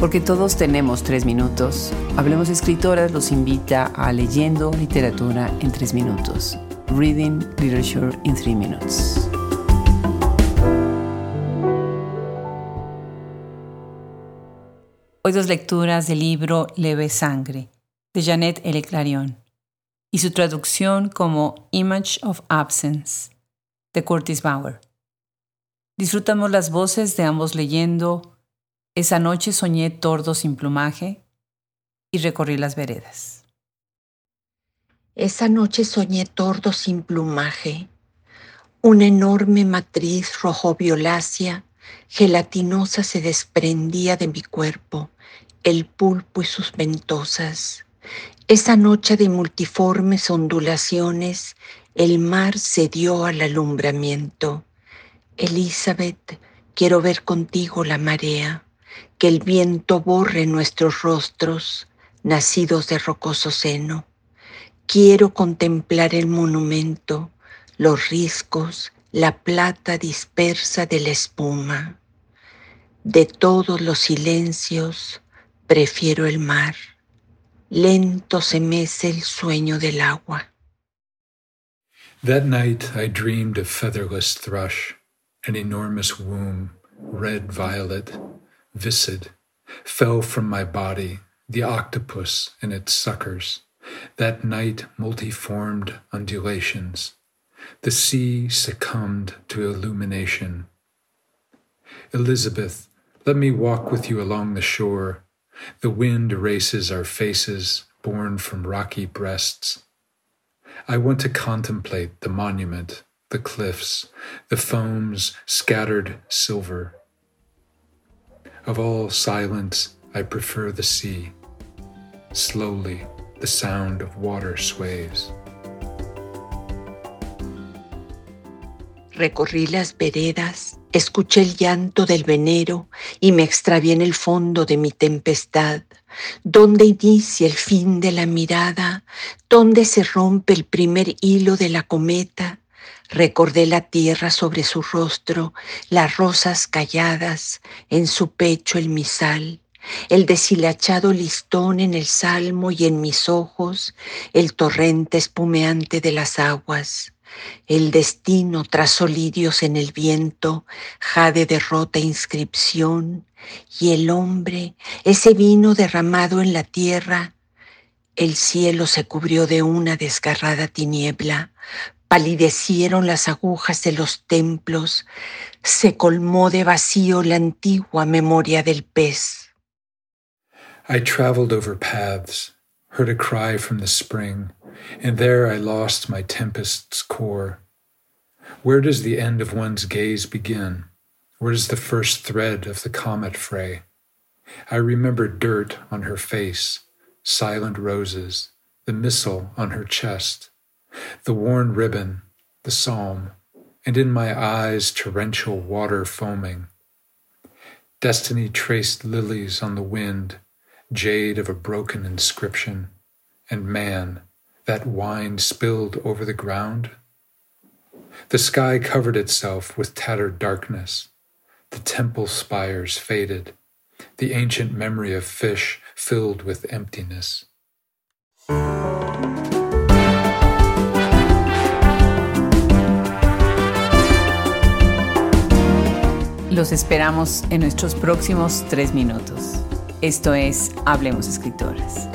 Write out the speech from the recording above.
Porque todos tenemos tres minutos, Hablemos Escritoras los invita a Leyendo Literatura en tres minutos. Reading Literature in Three Minutes. Hoy dos lecturas del libro Leve Sangre, de Janet L. Clarion, y su traducción como Image of Absence, de Curtis Bauer. Disfrutamos las voces de ambos leyendo esa noche soñé tordo sin plumaje y recorrí las veredas. Esa noche soñé tordo sin plumaje, una enorme matriz rojo violácea, gelatinosa se desprendía de mi cuerpo, el pulpo y sus ventosas. Esa noche de multiformes ondulaciones, el mar se dio al alumbramiento. Elizabeth, quiero ver contigo la marea que el viento borre nuestros rostros, nacidos de rocoso seno. Quiero contemplar el monumento, los riscos, la plata dispersa de la espuma. De todos los silencios, prefiero el mar. Lento se mece el sueño del agua. That night I dreamed of featherless thrush, an enormous womb, red violet, viscid, fell from my body, the octopus and its suckers, that night multiformed undulations. The sea succumbed to illumination. Elizabeth, let me walk with you along the shore. The wind erases our faces, born from rocky breasts. I want to contemplate the monument, the cliffs, the foam's scattered silver. Of all silence, I prefer the sea. Slowly, the sound of water sways. Recorrí las veredas, escuché el llanto del venero y me extravié en el fondo de mi tempestad. ¿Dónde inicia el fin de la mirada? ¿Dónde se rompe el primer hilo de la cometa? Recordé la tierra sobre su rostro, las rosas calladas, en su pecho el misal, el deshilachado listón en el salmo y en mis ojos el torrente espumeante de las aguas. El destino trazó lirios en el viento, jade de rota inscripción, y el hombre, ese vino derramado en la tierra, el cielo se cubrió de una desgarrada tiniebla, palidecieron las agujas de los templos, se colmó de vacío la antigua memoria del pez. I traveled over paths, heard a cry from the spring, and there I lost my tempest's core. Where does the end of one's gaze begin? Where does the first thread of the comet fray? I remember dirt on her face, silent roses, the missile on her chest, the worn ribbon, the psalm, and in my eyes torrential water foaming. Destiny traced lilies on the wind, jade of a broken inscription, and man, that wine spilled over the ground. The sky covered itself with tattered darkness. The temple spires faded, the ancient memory of fish filled with emptiness. Los esperamos en nuestros próximos tres minutos. Esto es Hablemos Escritoras.